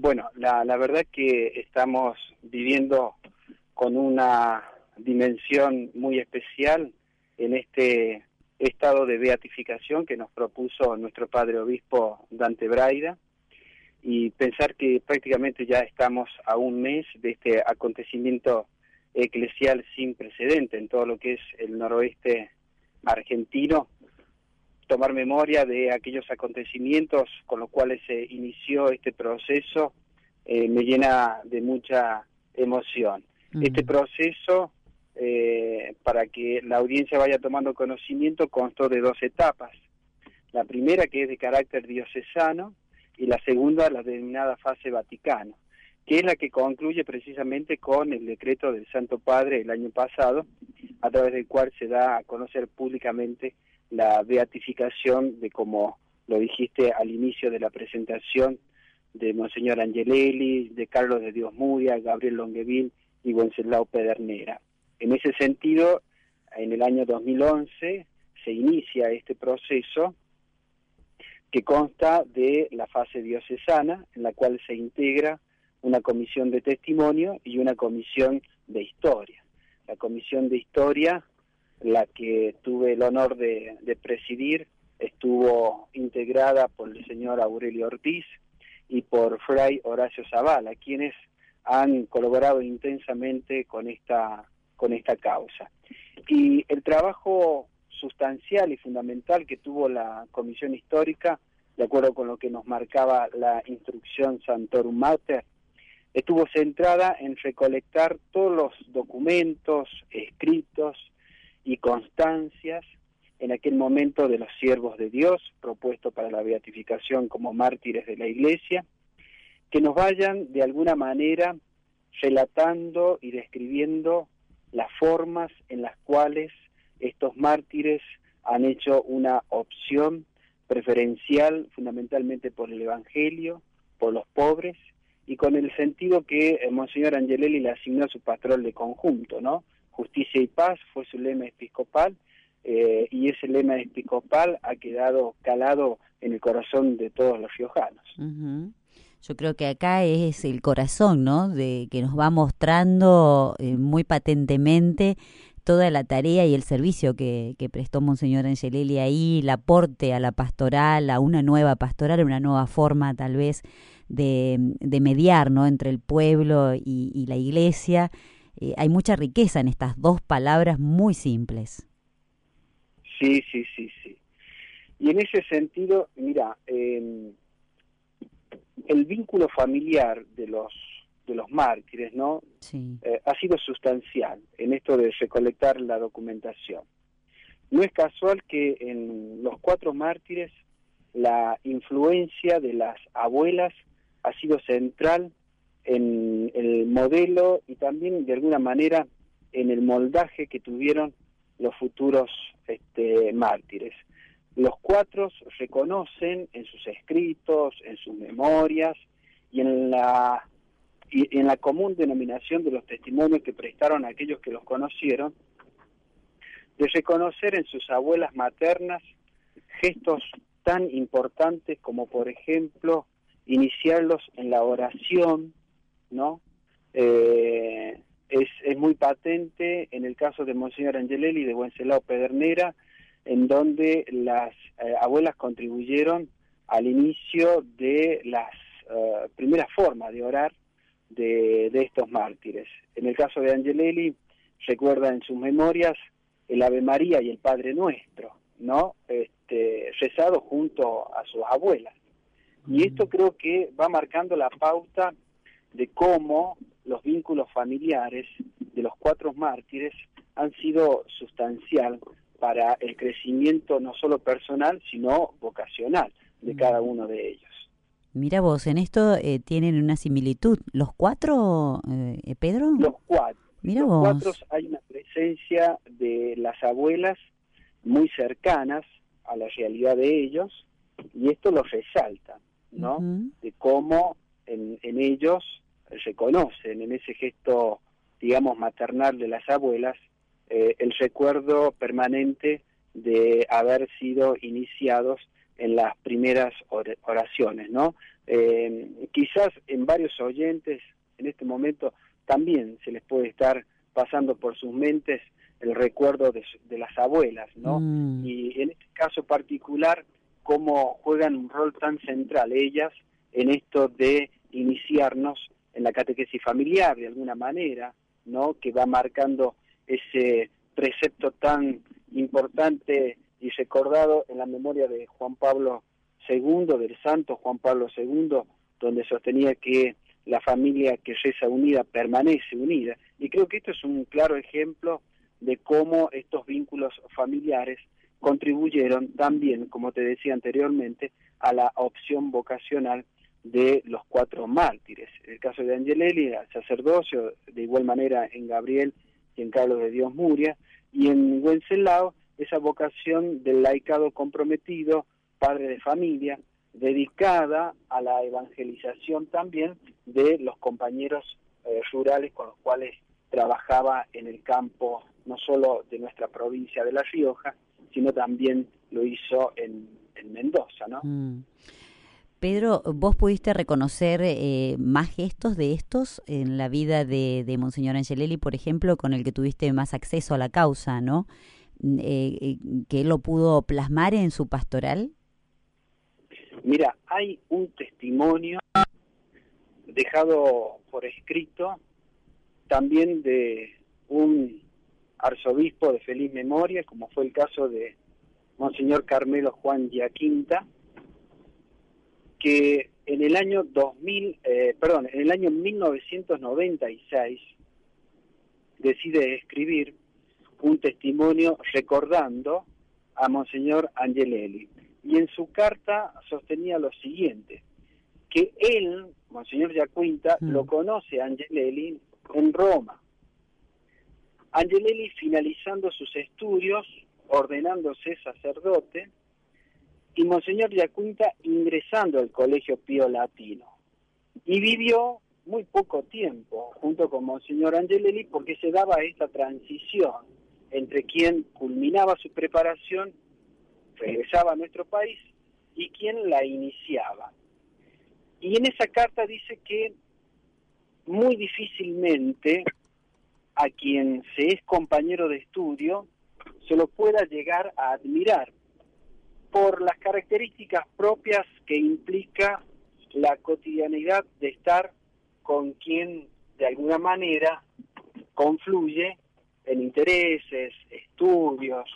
Bueno, la, la verdad que estamos viviendo con una dimensión muy especial en este estado de beatificación que nos propuso nuestro padre obispo Dante Braida. Y pensar que prácticamente ya estamos a un mes de este acontecimiento eclesial sin precedente en todo lo que es el noroeste argentino tomar memoria de aquellos acontecimientos con los cuales se inició este proceso eh, me llena de mucha emoción. Este proceso, eh, para que la audiencia vaya tomando conocimiento, constó de dos etapas. La primera, que es de carácter diocesano, y la segunda, la denominada fase vaticano, que es la que concluye precisamente con el decreto del Santo Padre el año pasado, a través del cual se da a conocer públicamente la beatificación de, como lo dijiste al inicio de la presentación, de Monseñor Angelelli, de Carlos de Dios Muria, Gabriel Longueville y Wenceslao Pedernera. En ese sentido, en el año 2011 se inicia este proceso que consta de la fase diocesana, en la cual se integra una comisión de testimonio y una comisión de historia. La comisión de historia la que tuve el honor de, presidir, estuvo integrada por el señor Aurelio Ortiz y por Fray Horacio Zavala, quienes han colaborado intensamente con esta, con esta causa. Y el trabajo sustancial y fundamental que tuvo la Comisión Histórica, de acuerdo con lo que nos marcaba la instrucción Santorum Mater, estuvo centrada en recolectar todos los documentos, escritos, y constancias en aquel momento de los siervos de Dios, propuesto para la beatificación como mártires de la Iglesia, que nos vayan de alguna manera relatando y describiendo las formas en las cuales estos mártires han hecho una opción preferencial fundamentalmente por el Evangelio, por los pobres, y con el sentido que Monseñor Angelelli le asignó a su patrón de conjunto, ¿no? Justicia y paz fue su lema episcopal eh, y ese lema episcopal ha quedado calado en el corazón de todos los riojanos. Yo creo que acá es el corazón, ¿no? De que nos va mostrando eh, muy patentemente toda la tarea y el servicio que, que prestó Monseñor Angelelli ahí, el aporte a la pastoral, a una nueva pastoral, una nueva forma tal vez de, mediar, ¿no? Entre el pueblo y la iglesia eh, hay mucha riqueza en estas dos palabras muy simples. Sí, sí, sí, sí. Y en ese sentido, mira, el vínculo familiar de los de los mártires, ¿no? Sí. Eh, ha sido sustancial en esto de recolectar la documentación. No es casual que en los cuatro mártires la influencia de las abuelas ha sido central en el modelo y también de alguna manera en el moldaje que tuvieron los futuros este, mártires. Los cuatro reconocen en sus escritos, en sus memorias y en la, y en la común denominación de los testimonios que prestaron a aquellos que los conocieron, de reconocer en sus abuelas maternas gestos tan importantes como por ejemplo iniciarlos en la oración, ¿no? Eh, es, es, muy patente en el caso de Monseñor Angelelli de Wenceslao Pedernera, en donde las eh, abuelas contribuyeron al inicio de las uh, primeras formas de orar de, de, estos mártires. En el caso de Angelelli, recuerda en sus memorias el Ave María y el Padre Nuestro, ¿no? Este, rezado junto a sus abuelas. Y esto creo que va marcando la pauta de cómo los vínculos familiares de los cuatro mártires han sido sustancial para el crecimiento no solo personal, sino vocacional de cada uno de ellos. Mira vos, en esto eh, tienen una similitud. ¿Los cuatro, eh, Pedro? Los cuatro. Mira los cuatro hay una presencia de las abuelas muy cercanas a la realidad de ellos y esto lo resalta, ¿no? De cómo en, en ellos reconocen en ese gesto, digamos, maternal de las abuelas, eh, el recuerdo permanente de haber sido iniciados en las primeras oraciones, ¿no? Eh, quizás en varios oyentes en este momento también se les puede estar pasando por sus mentes el recuerdo de, las abuelas, ¿no? Mm. Y en este caso particular, cómo juegan un rol tan central ellas en esto de iniciarnos en la catequesis familiar de alguna manera, ¿no? Que va marcando ese precepto tan importante y recordado en la memoria de Juan Pablo II, del santo Juan Pablo II, donde sostenía que la familia que reza unida permanece unida. Y creo que esto es un claro ejemplo de cómo estos vínculos familiares contribuyeron también, como te decía anteriormente, a la opción vocacional de los cuatro mártires. En el caso de Angelelli, el sacerdocio, de igual manera en Gabriel y en Carlos de Dios Muria, y en Wenceslao, esa vocación del laicado comprometido, padre de familia, dedicada a la evangelización también de los compañeros eh, rurales con los cuales trabajaba en el campo no solo de nuestra provincia de La Rioja, sino también lo hizo en, Mendoza, ¿no? Mm. Pedro, ¿vos pudiste reconocer eh, más gestos de estos en la vida de, de Monseñor Angelelli, por ejemplo, con el que tuviste más acceso a la causa, ¿no? Mm, eh, eh, que él lo pudo plasmar en su pastoral. Mira, hay un testimonio dejado por escrito también de un arzobispo de feliz memoria, como fue el caso de Monseñor Carmelo Juan Giaquinta, que en el año 2000, eh, perdón, en el año 1996 decide escribir un testimonio recordando a Monseñor Angelelli. Y en su carta sostenía lo siguiente, que él, Monseñor Giaquinta, mm. lo conoce a Angelelli en Roma. Angelelli finalizando sus estudios, ordenándose sacerdote, y Monseñor Giaquinta ingresando al Colegio Pío Latino. Y vivió muy poco tiempo junto con Monseñor Angelelli porque se daba esta transición entre quien culminaba su preparación, regresaba a nuestro país, y quien la iniciaba. Y en esa carta dice que muy difícilmente a quien se es compañero de estudio se lo pueda llegar a admirar por las características propias que implica la cotidianidad de estar con quien de alguna manera confluye en intereses, estudios,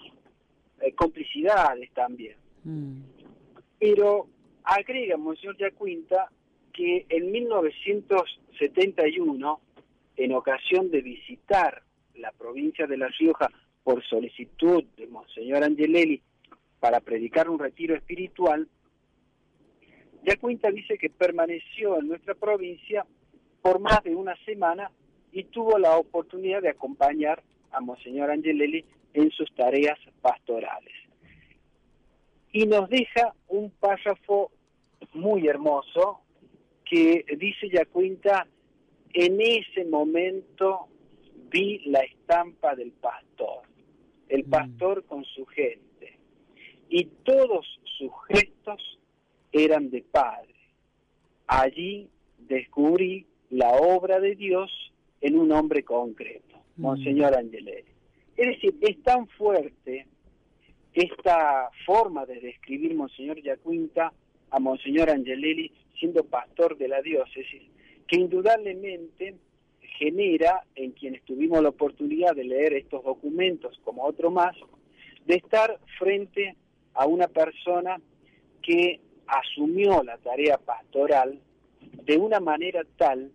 eh, complicidades también. Mm. Pero agrega Monseñor Yacuinta que en 1971, en ocasión de visitar la provincia de La Rioja por solicitud de Monseñor Angelelli para predicar un retiro espiritual, ya cuenta dice que permaneció en nuestra provincia por más de una semana y tuvo la oportunidad de acompañar a Monseñor Angelelli en sus tareas pastorales. Y nos deja un párrafo muy hermoso que dice cuenta en ese momento vi la estampa del pastor, el mm. pastor con su gente y todos sus gestos eran de Padre. Allí descubrí la obra de Dios en un hombre concreto, mm. Monseñor Angelelli. Es decir, es tan fuerte esta forma de describir Monseñor Yacuinta a Monseñor Angelelli siendo pastor de la diócesis, que indudablemente genera en quienes tuvimos la oportunidad de leer estos documentos como otro más, de estar frente a una persona que asumió la tarea pastoral de una manera tal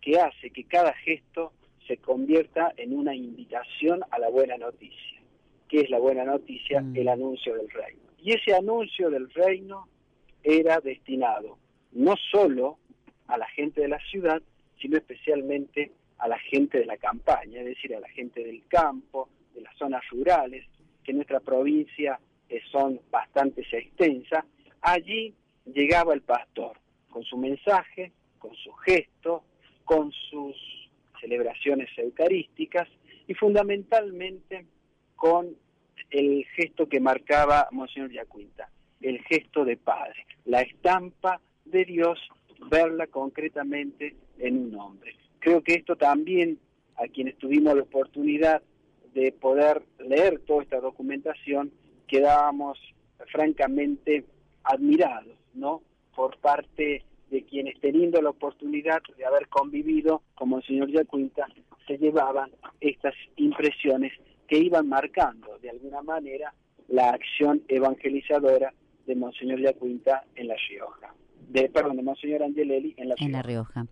que hace que cada gesto se convierta en una invitación a la buena noticia. ¿Qué es la buena noticia? Mm. El anuncio del reino. Y ese anuncio del reino era destinado no solo a la gente de la ciudad, sino especialmente a la gente de la campaña, es decir, a la gente del campo, de las zonas rurales, que nuestra provincia que son bastante extensas, allí llegaba el pastor con su mensaje, con su gesto, con sus celebraciones eucarísticas y fundamentalmente con el gesto que marcaba Monseñor Yacuinta, el gesto de padre, la estampa de Dios verla concretamente en un hombre. Creo que esto también, a quienes tuvimos la oportunidad de poder leer toda esta documentación, quedábamos francamente admirados, ¿no? Por parte de quienes teniendo la oportunidad de haber convivido como el señor Yacuinta, se llevaban estas impresiones que iban marcando de alguna manera la acción evangelizadora de Monseñor Yacuinta en La Rioja. De, perdón, de Monseñor Angelelli en La Rioja. En La Rioja.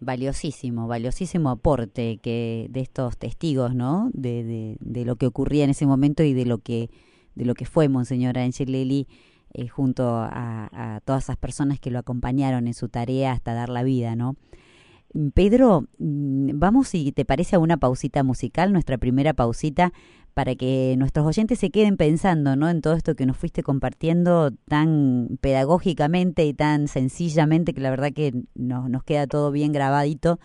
Valiosísimo, valiosísimo aporte que de estos testigos, ¿no? De, de, de, lo que ocurría en ese momento y de lo que, de lo que fue Monseñor Angelelli eh, junto a, todas esas personas que lo acompañaron en su tarea hasta dar la vida, ¿no? Pedro, mm, vamos si te parece a una pausita musical, nuestra primera pausita, para que nuestros oyentes se queden pensando ¿no? en todo esto que nos fuiste compartiendo tan pedagógicamente y tan sencillamente, que la verdad que nos, nos queda todo bien grabadito.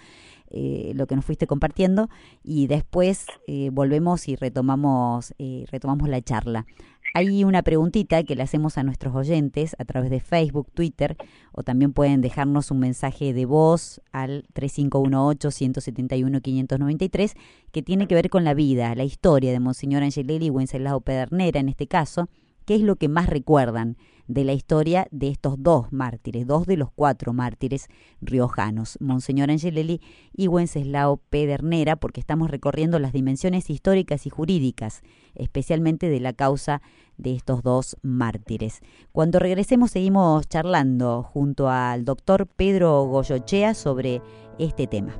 Eh, lo que nos fuiste compartiendo y después eh, volvemos y retomamos eh, retomamos la charla. Hay una preguntita que le hacemos a nuestros oyentes a través de Facebook, Twitter, o también pueden dejarnos un mensaje de voz al 3518-171-593, que tiene que ver con la vida, la historia de Monseñor Angelelli y Wenceslao Pedernera en este caso, qué es lo que más recuerdan de la historia de estos dos mártires, dos de los cuatro mártires riojanos, Monseñor Angelelli y Wenceslao Pedernera, porque estamos recorriendo las dimensiones históricas y jurídicas, especialmente de la causa de estos dos mártires. Cuando regresemos seguimos charlando junto al doctor Pedro Goyochea sobre este tema.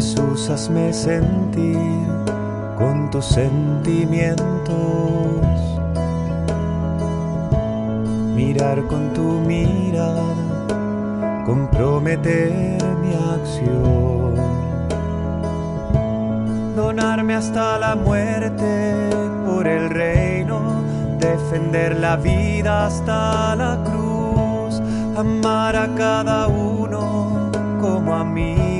Jesús, hazme sentir con tus sentimientos, mirar con tu mirada, comprometer mi acción, donarme hasta la muerte por el reino, defender la vida hasta la cruz, amar a cada uno como amigo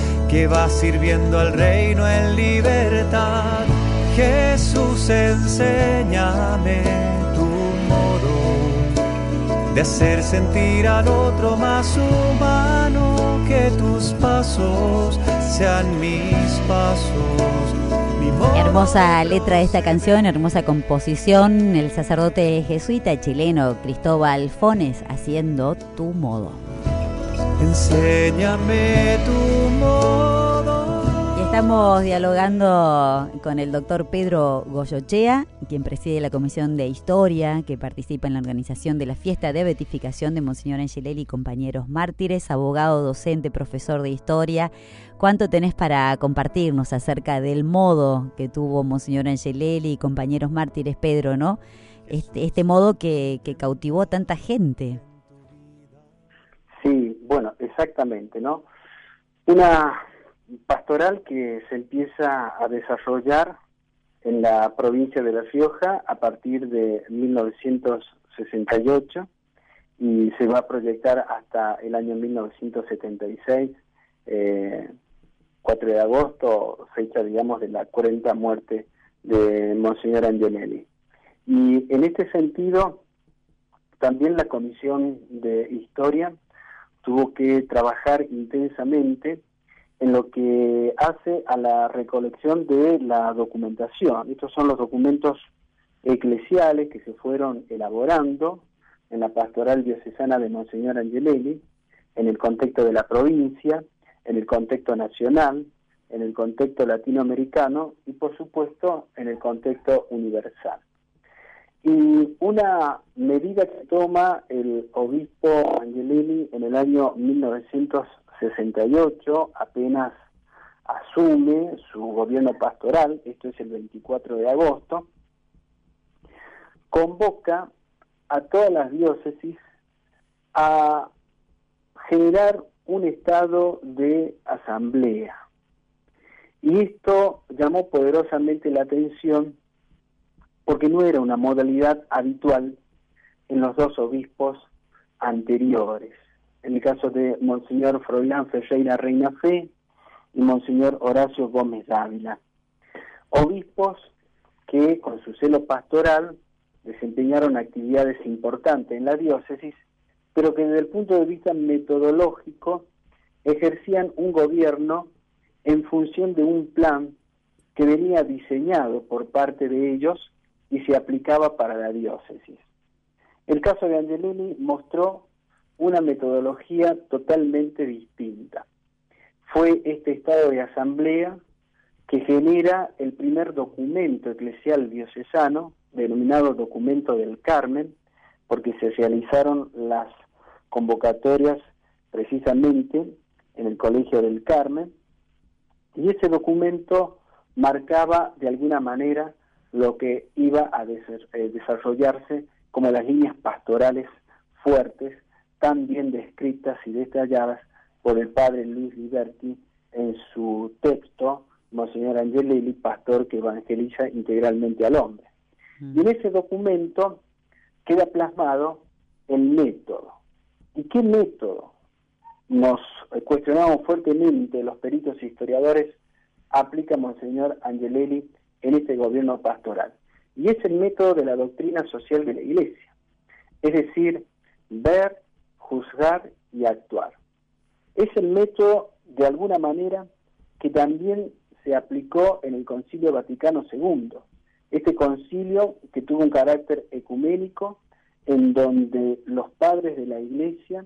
que va sirviendo al reino en libertad. Jesús, enséñame tu modo de hacer sentir al otro más humano que tus pasos sean mis pasos. Hermosa letra de esta canción, hermosa composición, el sacerdote jesuita chileno Cristóbal Fones haciendo tu modo. Enséñame tu modo. Y estamos dialogando con el doctor Pedro Goyochea, quien preside la Comisión de Historia, que participa en la organización de la fiesta de beatificación de Monseñor Angelelli y compañeros mártires, abogado, docente, profesor de historia. ¿Cuánto tenés para compartirnos acerca del modo que tuvo Monseñor Angelelli y compañeros mártires, Pedro, ¿no? Este, este modo que, cautivó tanta gente. Exactamente, ¿no? Una pastoral que se empieza a desarrollar en la provincia de La Rioja a partir de 1968 y se va a proyectar hasta el año 1976, eh, 4 de agosto, fecha, digamos, de la 40 muerte de Monseñor Angelelli. Y en este sentido, también la Comisión de Historia tuvo que trabajar intensamente en lo que hace a la recolección de la documentación. Estos son los documentos eclesiales que se fueron elaborando en la pastoral diocesana de Monseñor Angelelli, en el contexto de la provincia, en el contexto nacional, en el contexto latinoamericano y por supuesto en el contexto universal. Y una medida que toma el obispo Angelini en el año 1968, apenas asume su gobierno pastoral, esto es el 24 de agosto, convoca a todas las diócesis a generar un estado de asamblea. Y esto llamó poderosamente la atención porque no era una modalidad habitual en los dos obispos anteriores. En el caso de Monseñor Froilán Ferreira Reina Fe y Monseñor Horacio Gómez Dávila. Obispos que con su celo pastoral desempeñaron actividades importantes en la diócesis, pero que desde el punto de vista metodológico ejercían un gobierno en función de un plan que venía diseñado por parte de ellos y se aplicaba para la diócesis. El caso de Angelini mostró una metodología totalmente distinta. Fue este estado de asamblea que genera el primer documento eclesial diocesano, denominado Documento del Carmen, porque se realizaron las convocatorias precisamente en el Colegio del Carmen, y ese documento marcaba de alguna manera lo que iba a eh, desarrollarse como las líneas pastorales fuertes, tan bien descritas y detalladas por el padre Luis Liberti en su texto, Monseñor Angelelli, pastor que evangeliza integralmente al hombre. Mm. Y en ese documento queda plasmado el método. ¿Y qué método? Nos cuestionamos fuertemente los peritos historiadores, aplica Monseñor Angelelli en este gobierno pastoral. Y es el método de la doctrina social de la Iglesia. Es decir, ver, juzgar y actuar. Es el método, de alguna manera, que también se aplicó en el Concilio Vaticano II. Este concilio que tuvo un carácter ecuménico, en donde los padres de la Iglesia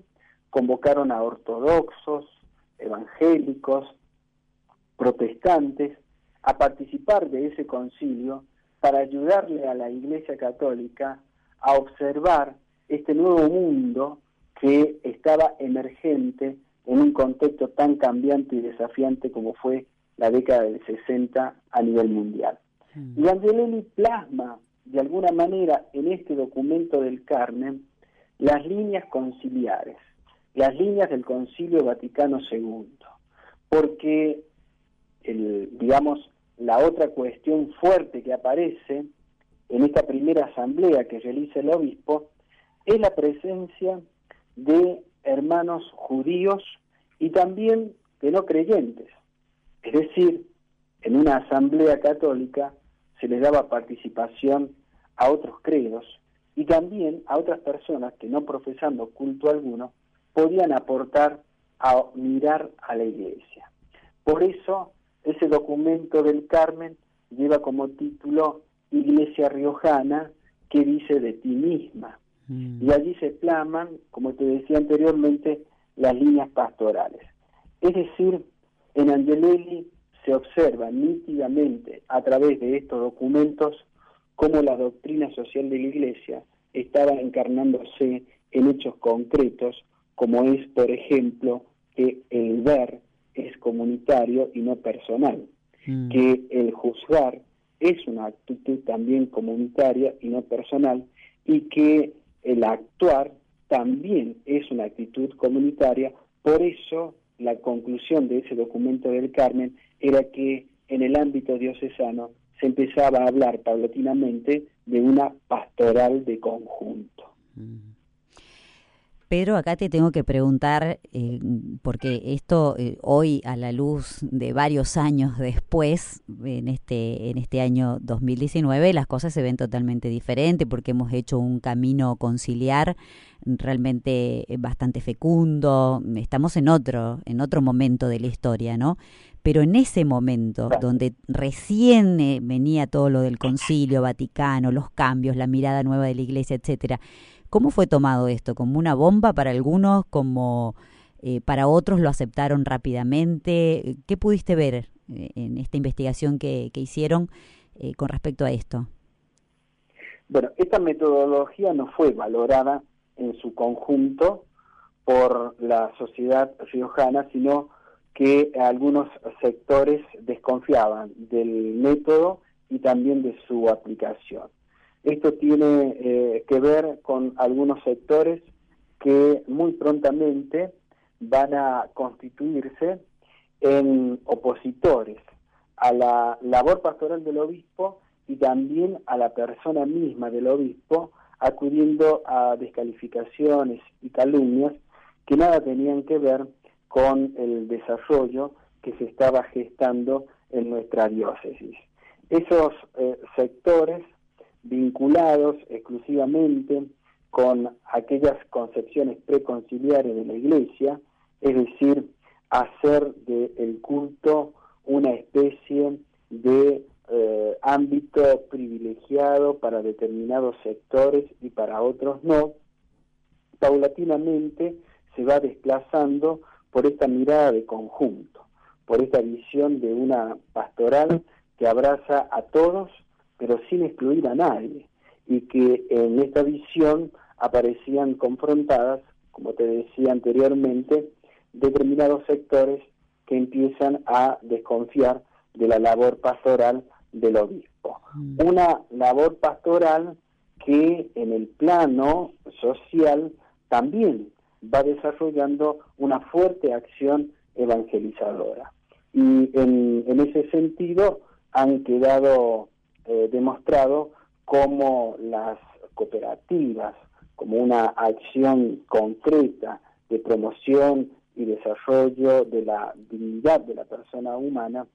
convocaron a ortodoxos, evangélicos, protestantes, a participar de ese concilio para ayudarle a la Iglesia Católica a observar este nuevo mundo que estaba emergente en un contexto tan cambiante y desafiante como fue la década del 60 a nivel mundial. Mm. Y Angelelli plasma de alguna manera en este documento del Carmen las líneas conciliares, las líneas del Concilio Vaticano II, porque, el, digamos, la otra cuestión fuerte que aparece en esta primera asamblea que realiza el obispo es la presencia de hermanos judíos y también de no creyentes. Es decir, en una asamblea católica se les daba participación a otros credos y también a otras personas que no profesando culto alguno podían aportar a mirar a la iglesia. Por eso ese documento del Carmen lleva como título Iglesia Riojana que dice de ti misma. Mm. Y allí se plaman, como te decía anteriormente, las líneas pastorales. Es decir, en Angelelli se observa nítidamente a través de estos documentos cómo la doctrina social de la Iglesia estaba encarnándose en hechos concretos, como es, por ejemplo, que el ver es comunitario y no personal, mm. que el juzgar es una actitud también comunitaria y no personal, y que el actuar también es una actitud comunitaria, por eso la conclusión de ese documento del Carmen era que en el ámbito diocesano se empezaba a hablar paulatinamente de una pastoral de conjunto. Mm. Pero acá te tengo que preguntar, eh, porque esto eh, hoy a la luz de varios años después, en este, en este año 2019, las cosas se ven totalmente diferentes porque hemos hecho un camino conciliar realmente eh, bastante fecundo, estamos en otro, en otro momento de la historia, ¿no? Pero en ese momento, donde recién venía todo lo del concilio vaticano, los cambios, la mirada nueva de la iglesia, etcétera, ¿Cómo fue tomado esto? ¿Como una bomba para algunos? ¿Como eh, para otros lo aceptaron rápidamente? ¿Qué pudiste ver eh, en esta investigación que, hicieron eh, con respecto a esto? Bueno, esta metodología no fue valorada en su conjunto por la sociedad riojana, sino que algunos sectores desconfiaban del método y también de su aplicación. Esto tiene eh, que ver con algunos sectores que muy prontamente van a constituirse en opositores a la labor pastoral del obispo y también a la persona misma del obispo, acudiendo a descalificaciones y calumnias que nada tenían que ver con el desarrollo que se estaba gestando en nuestra diócesis. Esos eh, sectores vinculados exclusivamente con aquellas concepciones preconciliares de la Iglesia, es decir, hacer del culto una especie de eh, ámbito privilegiado para determinados sectores y para otros no, paulatinamente se va desplazando por esta mirada de conjunto, por esta visión de una pastoral que abraza a todos pero sin excluir a nadie, y que en esta visión aparecían confrontadas, como te decía anteriormente, determinados sectores que empiezan a desconfiar de la labor pastoral del obispo. Mm. Una labor pastoral que en el plano social también va desarrollando una fuerte acción evangelizadora. Y en, en ese sentido han quedado eh, demostrado cómo las cooperativas, como una acción concreta de promoción y desarrollo de la dignidad de la persona humana,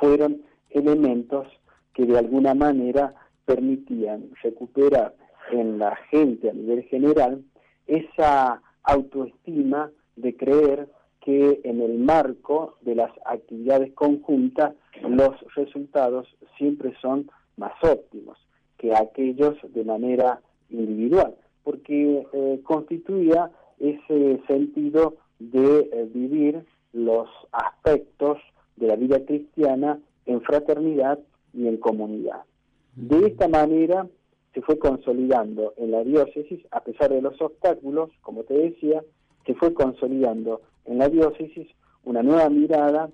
fueron elementos que de alguna manera permitían recuperar en la gente a nivel general esa autoestima de creer que en el marco de las actividades conjuntas los resultados siempre son más óptimos que aquellos de manera individual, porque eh, constituía ese sentido de eh, vivir los aspectos de la vida cristiana en fraternidad y en comunidad. De esta manera se fue consolidando en la diócesis, a pesar de los obstáculos, como te decía, se fue consolidando en la diócesis una nueva mirada,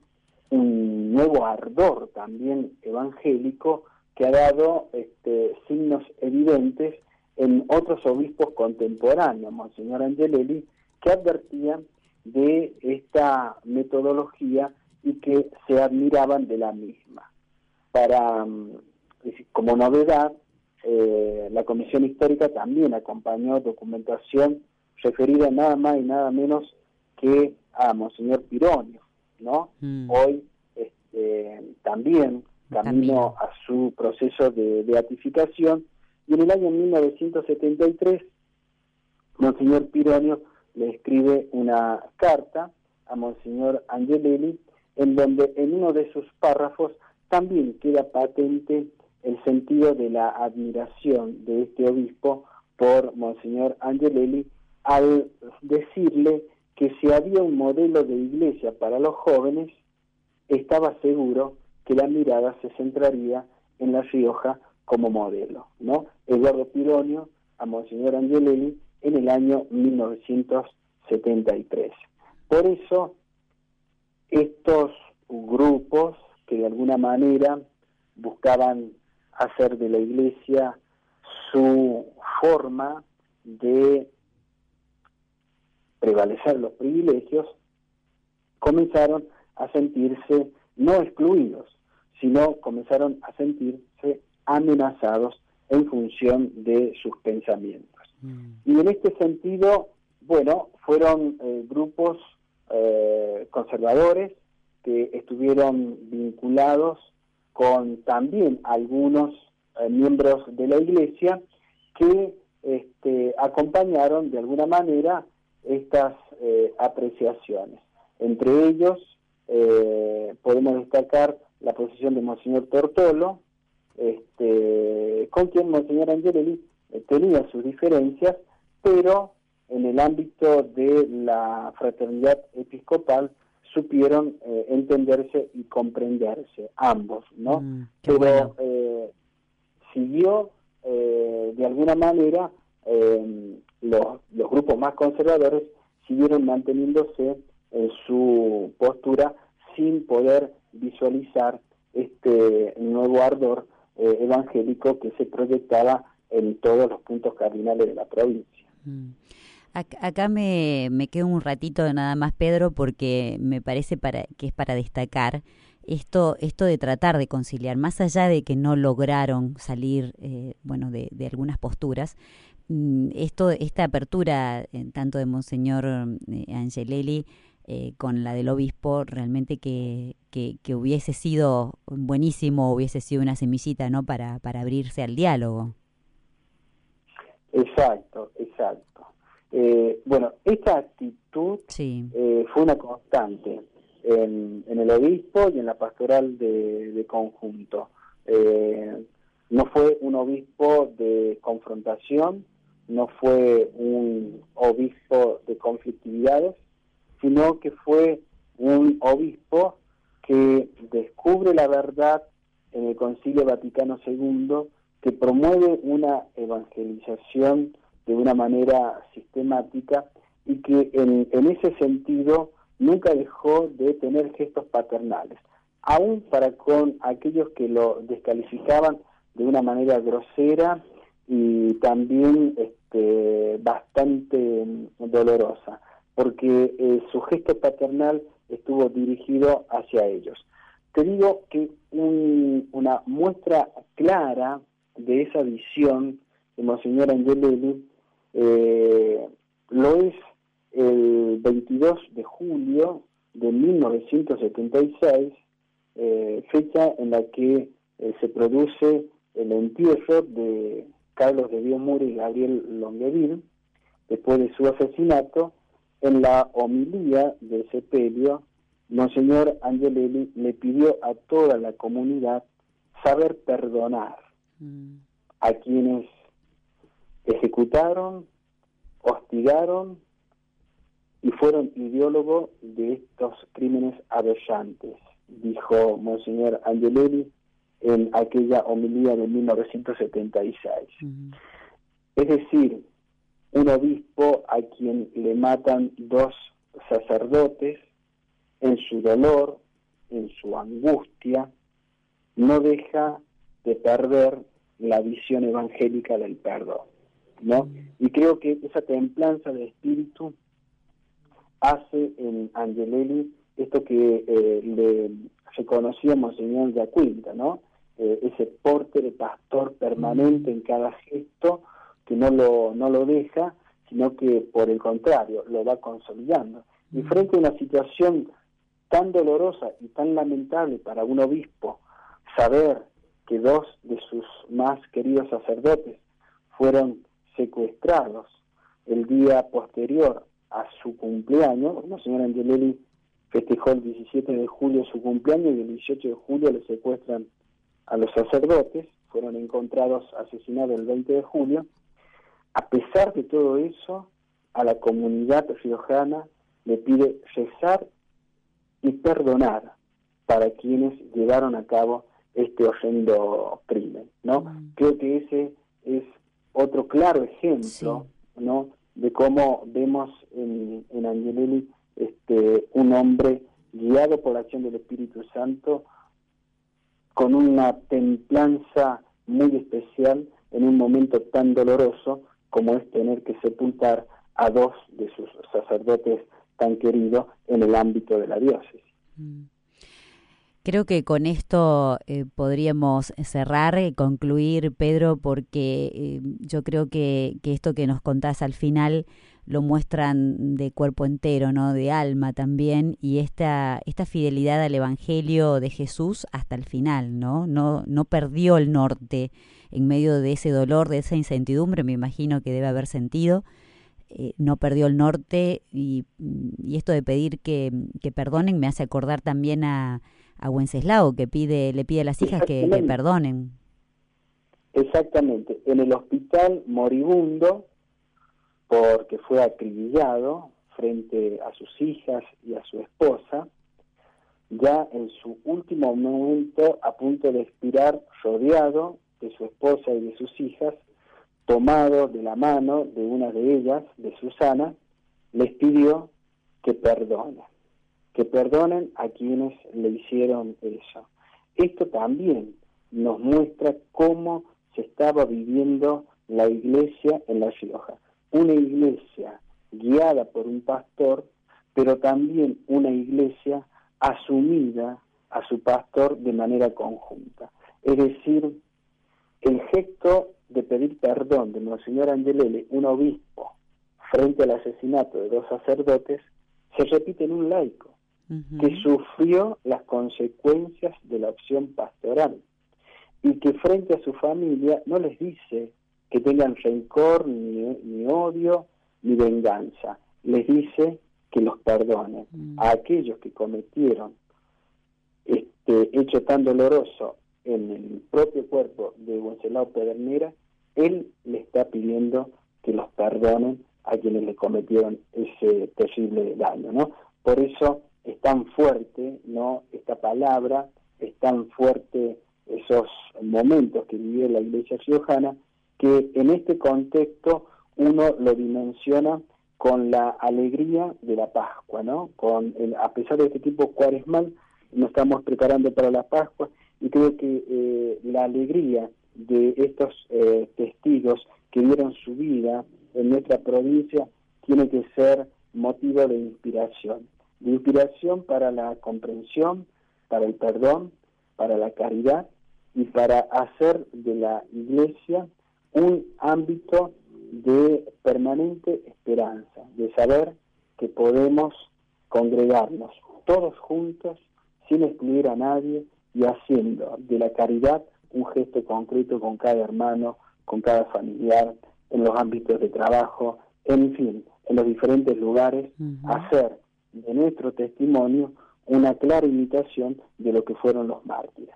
un nuevo ardor también evangélico que ha dado este, signos evidentes en otros obispos contemporáneos, Monseñor Angelelli, que advertían de esta metodología y que se admiraban de la misma. Para, mm, como novedad, eh, la Comisión Histórica también acompañó documentación referida nada más y nada menos que a Monseñor Pironio, ¿no? Mm. Hoy este, también camino a su proceso de beatificación y en el año 1973 Monseñor Pironio le escribe una carta a Monseñor Angelelli en donde en uno de sus párrafos también queda patente el sentido de la admiración de este obispo por Monseñor Angelelli al decirle que si había un modelo de iglesia para los jóvenes, estaba seguro que la mirada se centraría en La Rioja como modelo, ¿no? Eduardo Pironio a Monseñor Angelelli en el año 1973. Por eso, estos grupos que de alguna manera buscaban hacer de la iglesia su forma de prevalecer los privilegios, comenzaron a sentirse no excluidos, sino comenzaron a sentirse amenazados en función de sus pensamientos. Mm. Y en este sentido, bueno, fueron eh, grupos eh, conservadores que estuvieron vinculados con también algunos eh, miembros de la Iglesia que este, acompañaron de alguna manera estas apreciaciones. Entre ellos podemos destacar la posición de Monseñor Tortolo, este, con quien Monseñor Angelelli eh, tenía sus diferencias, pero en el ámbito de la fraternidad episcopal supieron eh, entenderse y comprenderse ambos, ¿no? Mm, pero eh, siguió de alguna manera los, los grupos más conservadores siguieron manteniéndose en su postura sin poder visualizar este nuevo ardor eh, evangélico que se proyectaba en todos los puntos cardinales de la provincia. Mm. Acá me, me quedo un ratito nada más, Pedro, porque me parece para, que es para destacar esto, esto de tratar de conciliar, más allá de que no lograron salir, eh, bueno, de, de, algunas posturas, esto, esta apertura eh, tanto de Monseñor Angelelli eh, con la del obispo, realmente que, que, hubiese sido buenísimo, hubiese sido una semillita, ¿no? Para, para abrirse al diálogo. Exacto, exacto. Eh, bueno, esta actitud eh, fue una constante en, en, el obispo y en la pastoral de, de conjunto. no fue un obispo de confrontación, no fue un obispo de conflictividades, sino que fue un obispo que descubre la verdad en el Concilio Vaticano II, que promueve una evangelización de una manera sistemática y que en, ese sentido nunca dejó de tener gestos paternales, aún para con aquellos que lo descalificaban de una manera grosera y también este, bastante dolorosa porque eh, su gesto paternal estuvo dirigido hacia ellos. Te digo que una muestra clara de esa visión de Monseñor Angelelli eh, lo es el 22 de julio de 1976, eh, fecha en la que se produce el entierro de Carlos de Biomur y Gabriel Longueville, después de su asesinato, en la homilía del sepelio, Monseñor Angelelli le pidió a toda la comunidad saber perdonar a quienes ejecutaron, hostigaron y fueron ideólogos de estos crímenes aberrantes, dijo Monseñor Angelelli en aquella homilía de 1976. Mm. Es decir, un obispo a quien le matan dos sacerdotes, en su dolor, en su angustia, no deja de perder la visión evangélica del perdón. ¿no? Y creo que esa templanza de espíritu hace en Angelelli esto que eh, le reconocía Monseñor de Aquinta, ¿no? Eh, ese porte de pastor permanente en cada gesto que no lo, no lo deja, sino que por el contrario lo va consolidando. Y frente a una situación tan dolorosa y tan lamentable para un obispo, saber que dos de sus más queridos sacerdotes fueron secuestrados el día posterior a su cumpleaños, la señora Angelelli festejó el 17 de julio su cumpleaños y el 18 de julio le secuestran a los sacerdotes, fueron encontrados asesinados el 20 de julio. A pesar de todo eso, a la comunidad riojana le pide cesar y perdonar para quienes llevaron a cabo este horrendo crimen, ¿no? Mm. Creo que ese es otro claro ejemplo, ¿no? De cómo vemos en, en Angelelli este, un hombre guiado por la acción del Espíritu Santo, con una templanza muy especial en un momento tan doloroso como es tener que sepultar a dos de sus sacerdotes tan queridos en el ámbito de la diócesis. Mm. Creo que con esto eh, podríamos cerrar y concluir, Pedro, porque eh, yo creo que, que, esto que nos contás al final lo muestran de cuerpo entero, ¿no? De alma también y esta esta fidelidad al evangelio de Jesús hasta el final, ¿no? No no perdió el norte en medio de ese dolor, de esa incertidumbre, me imagino que debe haber sentido. Eh, no perdió el norte y, y esto de pedir que, que, perdonen me hace acordar también a, a Wenceslao que pide le pide a las hijas que, que perdonen. Exactamente. En el hospital moribundo porque fue acribillado frente a sus hijas y a su esposa, ya en su último momento, a punto de expirar, rodeado de su esposa y de sus hijas, tomado de la mano de una de ellas, de Susana, les pidió que perdonen, que perdonen a quienes le hicieron eso. Esto también nos muestra cómo se estaba viviendo la iglesia en La Rioja una iglesia guiada por un pastor, pero también una iglesia asumida a su pastor de manera conjunta. Es decir, el gesto de pedir perdón de Monseñor Angelele, un obispo, frente al asesinato de dos sacerdotes, se repite en un laico, que sufrió las consecuencias de la opción pastoral y que frente a su familia no les dice que tengan rencor, ni, odio, ni venganza. Les dice que los perdone. Mm. A aquellos que cometieron este hecho tan doloroso en el propio cuerpo de Gonzalo Pedernera, él le está pidiendo que los perdonen a quienes le cometieron ese terrible daño, ¿no? Por eso es tan fuerte, ¿no? Esta palabra, es tan fuerte esos momentos que vivió la iglesia riojana, que en este contexto uno lo dimensiona con la alegría de la Pascua, ¿no? Con a pesar de este tipo cuaresmal, nos estamos preparando para la Pascua y creo que eh, la alegría de estos eh, testigos que dieron su vida en nuestra provincia tiene que ser motivo de inspiración, de inspiración para la comprensión, para el perdón, para la caridad y para hacer de la iglesia un ámbito de permanente esperanza, de saber que podemos congregarnos todos juntos sin excluir a nadie y haciendo de la caridad un gesto concreto con cada hermano, con cada familiar, en los ámbitos de trabajo, en fin, en los diferentes lugares, hacer de nuestro testimonio una clara imitación de lo que fueron los mártires.